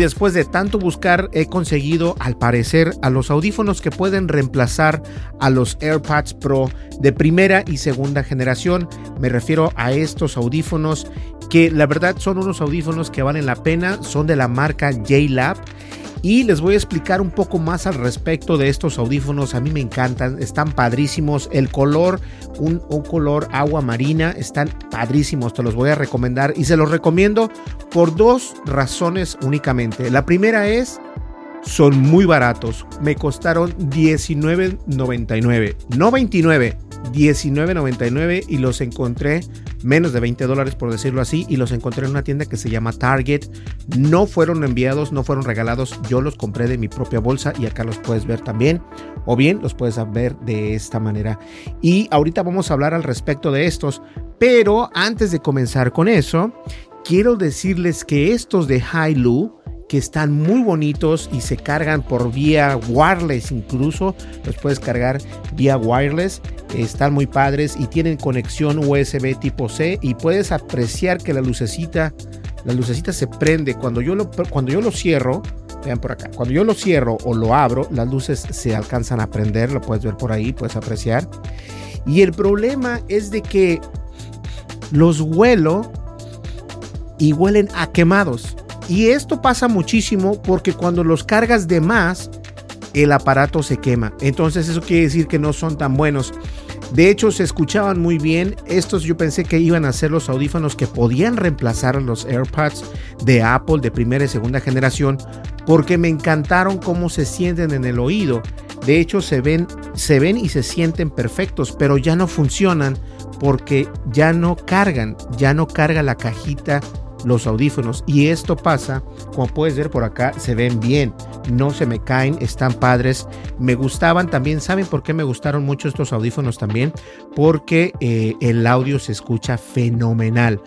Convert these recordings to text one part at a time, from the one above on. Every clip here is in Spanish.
Después de tanto buscar, he conseguido, al parecer, a los audífonos que pueden reemplazar a los AirPods Pro de primera y segunda generación. Me refiero a estos audífonos que la verdad son unos audífonos que valen la pena, son de la marca JLab y les voy a explicar un poco más al respecto de estos audífonos. A mí me encantan, están padrísimos. El color, un, color agua marina, están padrísimos. Te los voy a recomendar y se los recomiendo por dos razones únicamente. La primera es son muy baratos. Me costaron $19.99. No 29, $19.99 y los encontré menos de 20 dólares por decirlo así y los encontré en una tienda que se llama Target. No fueron enviados, no fueron regalados. Yo los compré de mi propia bolsa y acá los puedes ver también. O bien los puedes ver de esta manera. Y ahorita vamos a hablar al respecto de estos. Pero antes de comenzar con eso, quiero decirles que estos de Hailu que están muy bonitos y se cargan por vía wireless incluso. Los puedes cargar vía wireless. Están muy padres y tienen conexión USB tipo C y puedes apreciar que la lucecita, la lucecita se prende cuando yo lo, cuando yo lo cierro. Vean por acá. Cuando yo lo cierro o lo abro, las luces se alcanzan a prender. Lo puedes ver por ahí, puedes apreciar. Y el problema es de que los huelo y huelen a quemados. Y esto pasa muchísimo porque cuando los cargas de más, el aparato se quema. Entonces eso quiere decir que no son tan buenos. De hecho, se escuchaban muy bien. Estos yo pensé que iban a ser los audífonos que podían reemplazar los AirPods de Apple de primera y segunda generación porque me encantaron cómo se sienten en el oído. De hecho, se ven, se ven y se sienten perfectos, pero ya no funcionan porque ya no cargan, ya no carga la cajita los audífonos y esto pasa como puedes ver por acá se ven bien no se me caen están padres. Me gustaban también saben por qué me gustaron mucho estos audífonos también porque eh, el audio se escucha fenomenal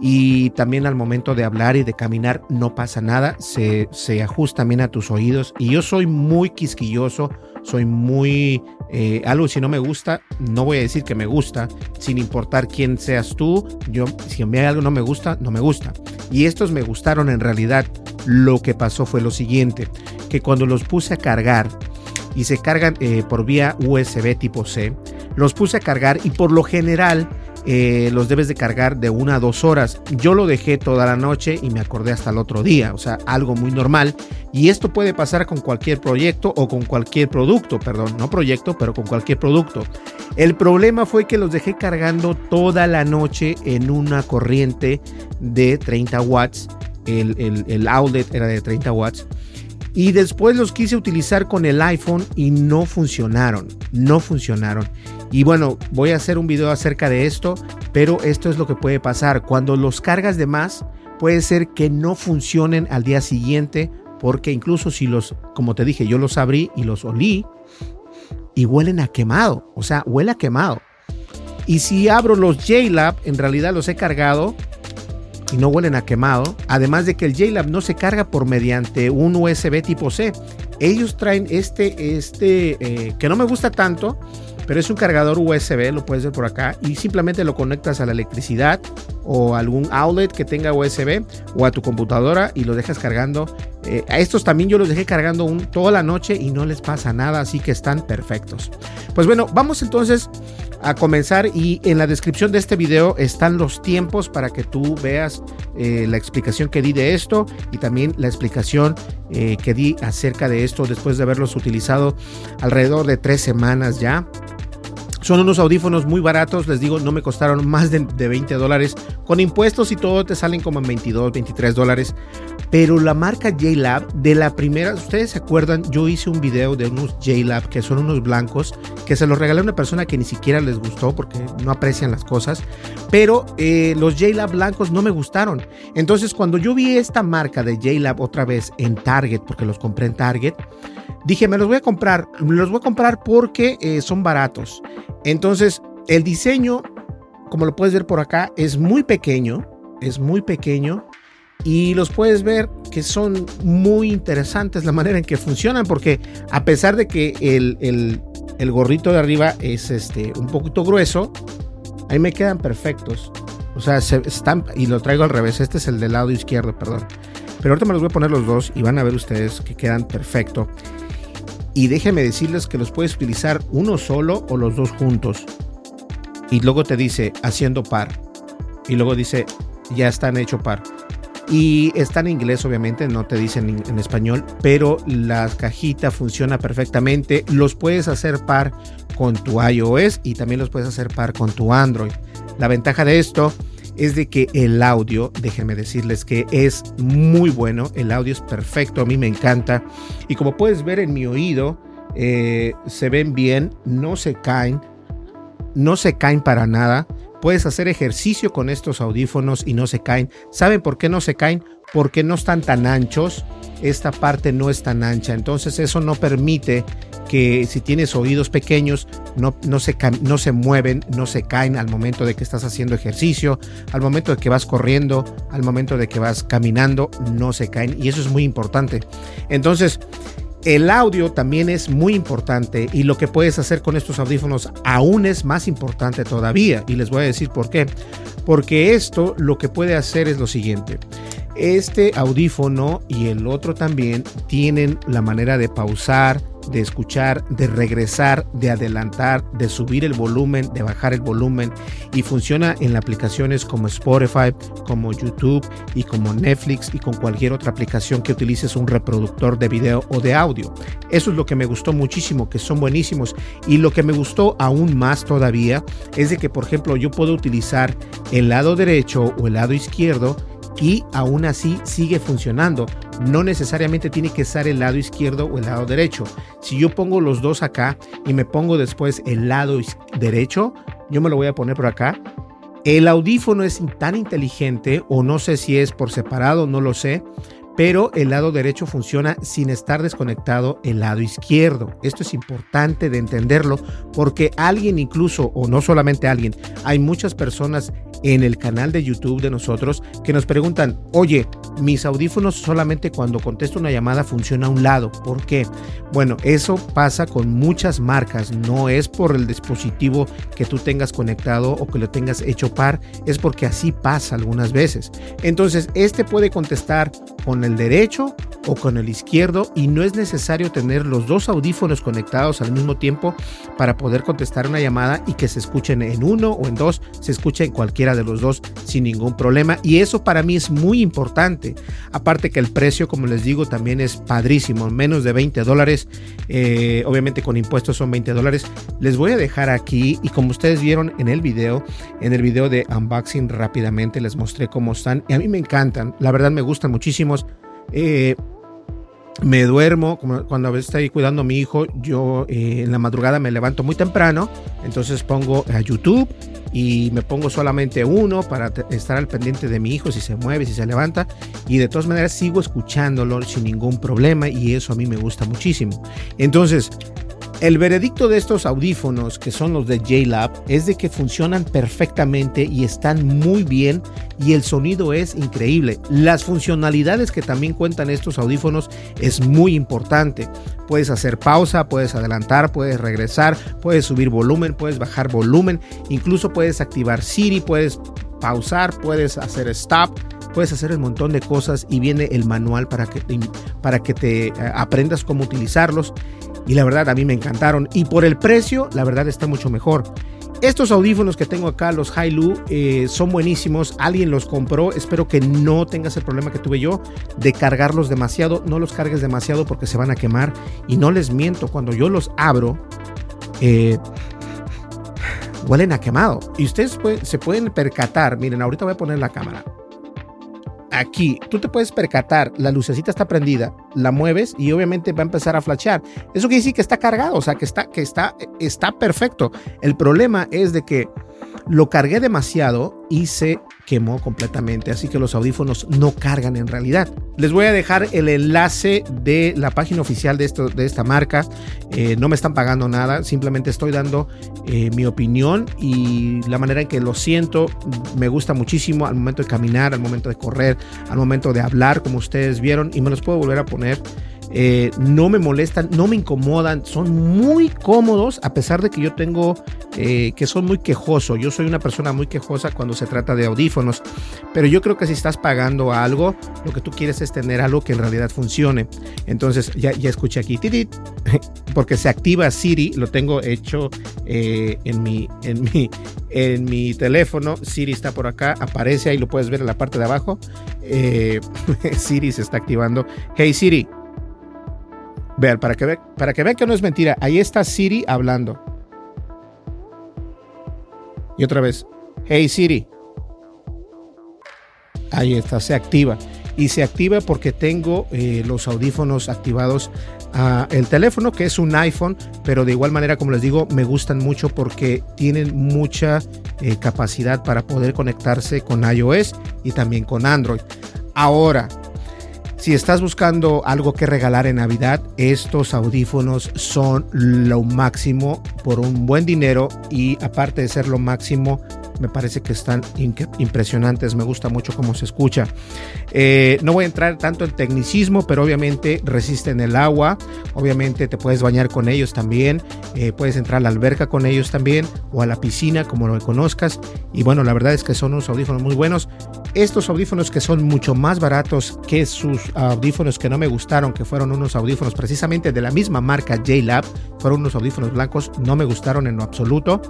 y también al momento de hablar y de caminar no pasa nada se, se ajusta bien a tus oídos y yo soy muy quisquilloso soy muy eh, algo si no me gusta, no voy a decir que me gusta, sin importar quién seas tú, yo si a mí algo no me gusta, no me gusta. Y estos me gustaron en realidad. Lo que pasó fue lo siguiente, que cuando los puse a cargar y se cargan eh, por vía USB tipo C, los puse a cargar y por lo general eh, los debes de cargar de una a dos horas. Yo lo dejé toda la noche y me acordé hasta el otro día, o sea, algo muy normal. Y esto puede pasar con cualquier proyecto o con cualquier producto, perdón, no proyecto, pero con cualquier producto. El problema fue que los dejé cargando toda la noche en una corriente de 30 watts. El, el, el outlet era de 30 watts. Y después los quise utilizar con el iPhone y no funcionaron, no funcionaron. Y bueno, voy a hacer un video acerca de esto, pero esto es lo que puede pasar. Cuando los cargas de más, puede ser que no funcionen al día siguiente, porque incluso si los, como te dije, yo los abrí y los olí y huelen a quemado, o sea, huele a quemado. Y si abro los JLab, en realidad los he cargado y no huelen a quemado. Además de que el JLab no se carga por mediante un USB tipo C. Ellos traen este, este eh, que no me gusta tanto, pero es un cargador USB, lo puedes ver por acá, y simplemente lo conectas a la electricidad o algún outlet que tenga USB o a tu computadora y lo dejas cargando. Eh, a estos también yo los dejé cargando toda la noche y no les pasa nada, así que están perfectos. Pues bueno, vamos entonces a comenzar y en la descripción de este video están los tiempos para que tú veas eh, la explicación que di de esto y también la explicación eh, que di acerca de esto después de haberlos utilizado alrededor de tres semanas ya. Son unos audífonos muy baratos, les digo, no me costaron más de, 20 dólares. Con impuestos y todo te salen como en 22, 23 dólares. Pero la marca JLab, de la primera, ustedes se acuerdan, yo hice un video de unos JLab que son unos blancos, que se los regalé a una persona que ni siquiera les gustó porque no aprecian las cosas. Pero eh, los JLab blancos no me gustaron. Entonces cuando yo vi esta marca de JLab otra vez en Target, porque los compré en Target, dije, me los voy a comprar. Me los voy a comprar porque eh, son baratos. Entonces, el diseño, como lo puedes ver por acá, es muy pequeño. Es muy pequeño. Y los puedes ver que son muy interesantes la manera en que funcionan. Porque a pesar de que el, el, gorrito de arriba es este, un poquito grueso, ahí me quedan perfectos. O sea, se están, y lo traigo al revés. Este es el del lado izquierdo, perdón. Pero ahorita me los voy a poner los dos y van a ver ustedes que quedan perfecto. Y déjenme decirles que los puedes utilizar uno solo o los dos juntos. Y luego te dice haciendo par. Y luego dice ya están hecho par. Y está en inglés, obviamente, no te dicen en, en español, pero la cajita funciona perfectamente. Los puedes hacer par con tu iOS y también los puedes hacer par con tu Android. La ventaja de esto es de que el audio, déjenme decirles que es muy bueno, el audio es perfecto, a mí me encanta. Y como puedes ver en mi oído, eh, se ven bien, no se caen, no se caen para nada. Puedes hacer ejercicio con estos audífonos y no se caen. ¿Saben por qué no se caen? Porque no están tan anchos. Esta parte no es tan ancha. Entonces eso no permite que si tienes oídos pequeños no, no, se, no se mueven, no se caen al momento de que estás haciendo ejercicio, al momento de que vas corriendo, al momento de que vas caminando, no se caen y eso es muy importante. Entonces, el audio también es muy importante y lo que puedes hacer con estos audífonos aún es más importante todavía y les voy a decir por qué. Porque esto lo que puede hacer es lo siguiente. Este audífono y el otro también tienen la manera de pausar, de escuchar, de regresar, de adelantar, de subir el volumen, de bajar el volumen y funciona en aplicaciones como Spotify, como YouTube y como Netflix y con cualquier otra aplicación que utilices un reproductor de video o de audio. Eso es lo que me gustó muchísimo, que son buenísimos y lo que me gustó aún más todavía es de que por ejemplo yo puedo utilizar el lado derecho o el lado izquierdo y aún así sigue funcionando. No necesariamente tiene que estar el lado izquierdo o el lado derecho. Si yo pongo los dos acá y me pongo después el lado derecho, yo me lo voy a poner por acá. El audífono es tan inteligente o no sé si es por separado, no lo sé, pero el lado derecho funciona sin estar desconectado el lado izquierdo. Esto es importante de entenderlo porque alguien incluso, o no solamente alguien, hay muchas personas en el canal de YouTube de nosotros que nos preguntan, oye, mis audífonos solamente cuando contesto una llamada funciona a un lado. ¿Por qué? Bueno, eso pasa con muchas marcas. No es por el dispositivo que tú tengas conectado o que lo tengas hecho par. Es porque así pasa algunas veces. Entonces, este puede contestar con el derecho o con el izquierdo y no es necesario tener los dos audífonos conectados al mismo tiempo para poder contestar una llamada y que se escuchen en uno o en dos, se escuche en cualquiera de los dos sin ningún problema y eso para mí es muy importante. Aparte que el precio, como les digo, también es padrísimo, menos de 20 dólares, eh, obviamente con impuestos son 20 dólares. Les voy a dejar aquí y como ustedes vieron en el video, en el video de unboxing rápidamente les mostré cómo están y a mí me encantan, la verdad me gustan muchísimos. Eh, me duermo, cuando a veces estoy cuidando a mi hijo, yo eh, en la madrugada me levanto muy temprano, entonces pongo a YouTube y me pongo solamente uno para estar al pendiente de mi hijo, si se mueve, si se levanta, y de todas maneras sigo escuchándolo sin ningún problema y eso a mí me gusta muchísimo. Entonces, el veredicto de estos audífonos, que son los de JLab, es de que funcionan perfectamente y están muy bien y el sonido es increíble. Las funcionalidades que también cuentan estos audífonos es muy importante. Puedes hacer pausa, puedes adelantar, puedes regresar, puedes subir volumen, puedes bajar volumen, incluso puedes activar Siri, puedes pausar, puedes hacer stop puedes hacer un montón de cosas y viene el manual para que para que te eh, aprendas cómo utilizarlos y la verdad a mí me encantaron. Y por el precio, la verdad está mucho mejor. Estos audífonos que tengo acá, los Hailu, eh, son buenísimos. Alguien los compró. Espero que no tengas el problema que tuve yo de cargarlos demasiado. No los cargues demasiado porque se van a quemar. Y no les miento, cuando yo los abro, eh, huelen a quemado. Y ustedes se pueden percatar. Miren, ahorita voy a poner la cámara aquí tú te puedes percatar, la lucecita está prendida, la mueves y obviamente va a empezar a flashear. Eso quiere decir que está cargado, o sea, que está, que está, está perfecto. El problema es de que lo cargué demasiado y se quemó completamente, así que los audífonos no cargan en realidad. Les voy a dejar el enlace de la página oficial de, esto, de esta marca. Eh, no me están pagando nada, simplemente estoy dando eh, mi opinión y la manera en que lo siento. Me gusta muchísimo al momento de caminar, al momento de correr, al momento de hablar, como ustedes vieron, y me los puedo volver a poner. Eh, no me molestan, no me incomodan, son muy cómodos a pesar de que yo tengo eh, que son muy quejoso. Yo soy una persona muy quejosa cuando se trata de audífonos, pero yo creo que si estás pagando algo, lo que tú quieres es tener algo que en realidad funcione. Entonces ya, ya escuché aquí, porque se activa Siri, lo tengo hecho eh, en, mi, en, mi, en mi teléfono. Siri está por acá, aparece ahí, lo puedes ver en la parte de abajo. Siri se está activando. Hey Siri, Vean, para que, para que vean que no es mentira, ahí está Siri hablando. Y otra vez, hey Siri. Ahí está, se activa. Y se activa porque tengo eh, los audífonos activados a el teléfono, que es un iPhone, pero de igual manera, como les digo, me gustan mucho porque tienen mucha eh, capacidad para poder conectarse con iOS y también con Android. Ahora, si estás buscando algo que regalar en Navidad, estos audífonos son lo máximo por un buen dinero y aparte de ser lo máximo, me parece que están impresionantes, me gusta mucho cómo se escucha. Eh, no voy a entrar tanto en tecnicismo, pero obviamente resisten el agua, obviamente te puedes bañar con ellos también, eh, puedes entrar a la alberca con ellos también o a la piscina, como lo conozcas. Y bueno, la verdad es que son unos audífonos muy buenos. Estos audífonos que son mucho más baratos que sus audífonos que no me gustaron, que fueron unos audífonos precisamente de la misma marca JLab, fueron unos audífonos blancos, no me gustaron en lo absoluto.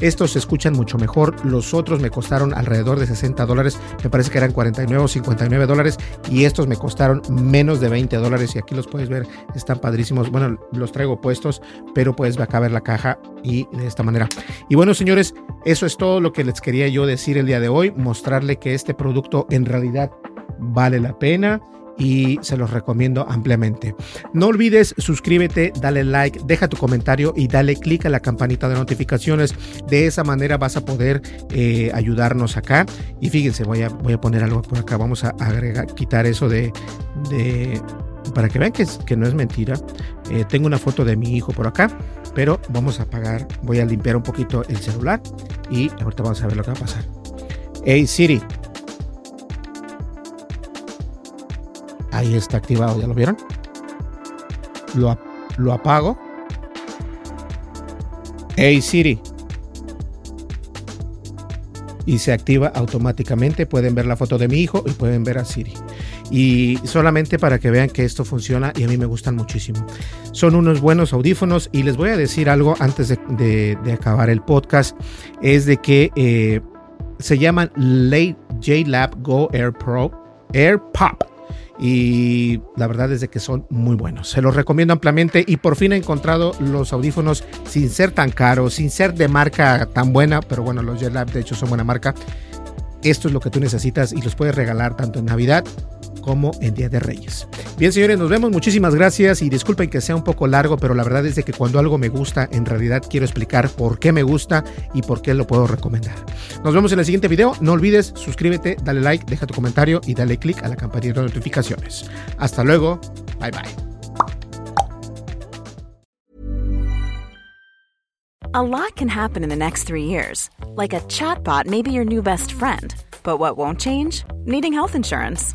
Estos se escuchan mucho mejor. Los otros me costaron alrededor de 60 dólares. Me parece que eran 49 o 59 dólares. Y estos me costaron menos de 20 dólares. Y aquí los puedes ver. Están padrísimos. Bueno, los traigo puestos, pero puedes acá ver la caja y de esta manera. Y bueno, señores, eso es todo lo que les quería yo decir el día de hoy. Mostrarle que este producto en realidad vale la pena y se los recomiendo ampliamente. No olvides suscríbete, dale like, deja tu comentario y dale clic a la campanita de notificaciones. De esa manera vas a poder eh, ayudarnos acá. Y fíjense, voy a, voy a poner algo por acá. Vamos a agregar, quitar eso de, de para que vean que, que no es mentira. Eh, tengo una foto de mi hijo por acá, pero vamos a apagar, voy a limpiar un poquito el celular y ahorita vamos a ver lo que va a pasar. Hey Siri, Ahí está activado, ¿ya lo vieron? Lo, lo apago. Hey Siri. Y se activa automáticamente. Pueden ver la foto de mi hijo y pueden ver a Siri. Y solamente para que vean que esto funciona y a mí me gustan muchísimo. Son unos buenos audífonos y les voy a decir algo antes de, acabar el podcast. Es de que eh, se llaman J-Lab Go Air Pro Air Pop y la verdad es de que son muy buenos. Se los recomiendo ampliamente y por fin he encontrado los audífonos sin ser tan caros, sin ser de marca tan buena, pero bueno, los JetLab de hecho son buena marca. Esto es lo que tú necesitas y los puedes regalar tanto en Navidad como en Día de Reyes. Bien, señores, nos vemos. Muchísimas gracias y disculpen que sea un poco largo, pero la verdad es de que cuando algo me gusta, en realidad quiero explicar por qué me gusta y por qué lo puedo recomendar. Nos vemos en el siguiente video. No olvides suscríbete, dale like, deja tu comentario y dale click a la campanita de notificaciones. Hasta luego. Bye bye. A lot can happen in the next three years. Like chatbot your new best friend. But what won't change? Needing health insurance.